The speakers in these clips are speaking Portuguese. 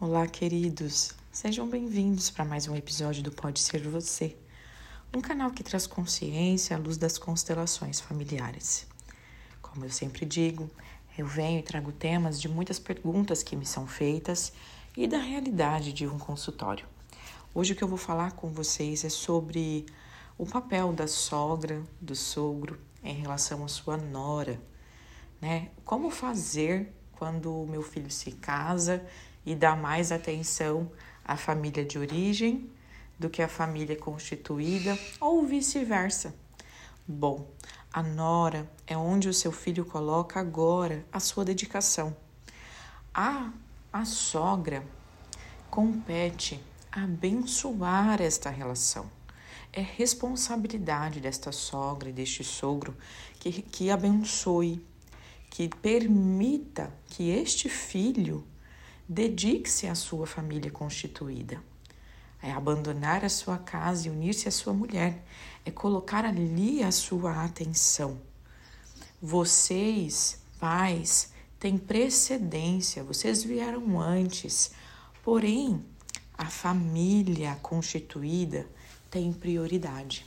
Olá, queridos. Sejam bem-vindos para mais um episódio do Pode Ser Você, um canal que traz consciência à luz das constelações familiares. Como eu sempre digo, eu venho e trago temas de muitas perguntas que me são feitas e da realidade de um consultório. Hoje o que eu vou falar com vocês é sobre o papel da sogra, do sogro em relação à sua nora, né? Como fazer quando meu filho se casa e dá mais atenção à família de origem do que à família constituída ou vice-versa. Bom, a nora é onde o seu filho coloca agora a sua dedicação. A, a sogra compete abençoar esta relação. É responsabilidade desta sogra e deste sogro que, que abençoe, que permita que este filho dedique-se à sua família constituída. É abandonar a sua casa e unir-se à sua mulher. É colocar ali a sua atenção. Vocês, pais, têm precedência, vocês vieram antes. Porém, a família constituída tem prioridade.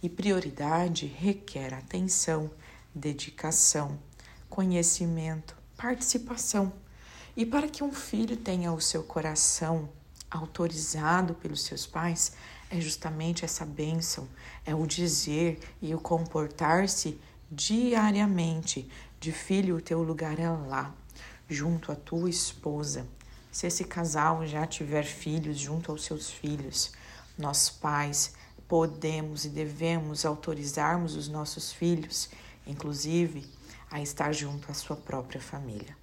E prioridade requer atenção, dedicação, conhecimento, participação. E para que um filho tenha o seu coração autorizado pelos seus pais, é justamente essa bênção, é o dizer e o comportar-se diariamente de filho, o teu lugar é lá, junto à tua esposa. Se esse casal já tiver filhos junto aos seus filhos, nós pais podemos e devemos autorizarmos os nossos filhos, inclusive, a estar junto à sua própria família.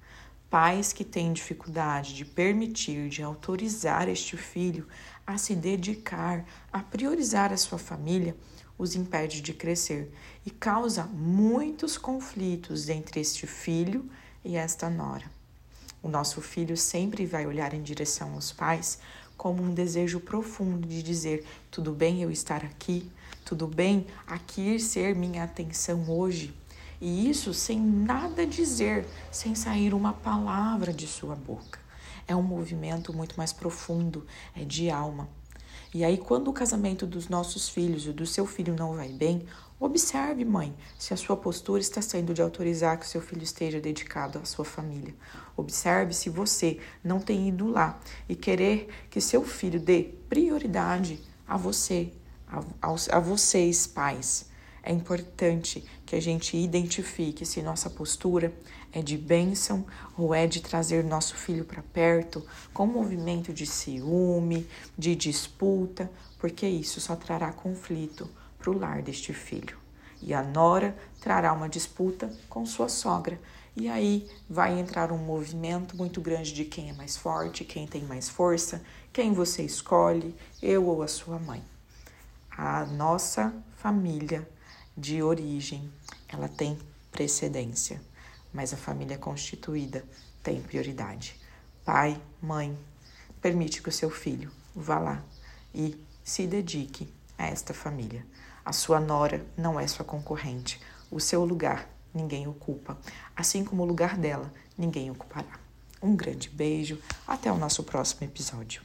Pais que têm dificuldade de permitir, de autorizar este filho a se dedicar, a priorizar a sua família, os impede de crescer e causa muitos conflitos entre este filho e esta nora. O nosso filho sempre vai olhar em direção aos pais como um desejo profundo de dizer: tudo bem eu estar aqui, tudo bem aqui ser minha atenção hoje. E isso sem nada dizer, sem sair uma palavra de sua boca. É um movimento muito mais profundo, é de alma. E aí, quando o casamento dos nossos filhos e do seu filho não vai bem, observe, mãe, se a sua postura está sendo de autorizar que o seu filho esteja dedicado à sua família. Observe se você não tem ido lá e querer que seu filho dê prioridade a você, a, a, a vocês, pais. É importante que a gente identifique se nossa postura é de bênção ou é de trazer nosso filho para perto com movimento de ciúme, de disputa, porque isso só trará conflito para o lar deste filho. E a nora trará uma disputa com sua sogra. E aí vai entrar um movimento muito grande de quem é mais forte, quem tem mais força, quem você escolhe, eu ou a sua mãe. A nossa família de origem, ela tem precedência, mas a família constituída tem prioridade. Pai, mãe, permite que o seu filho vá lá e se dedique a esta família. A sua nora não é sua concorrente. O seu lugar ninguém ocupa, assim como o lugar dela ninguém ocupará. Um grande beijo, até o nosso próximo episódio.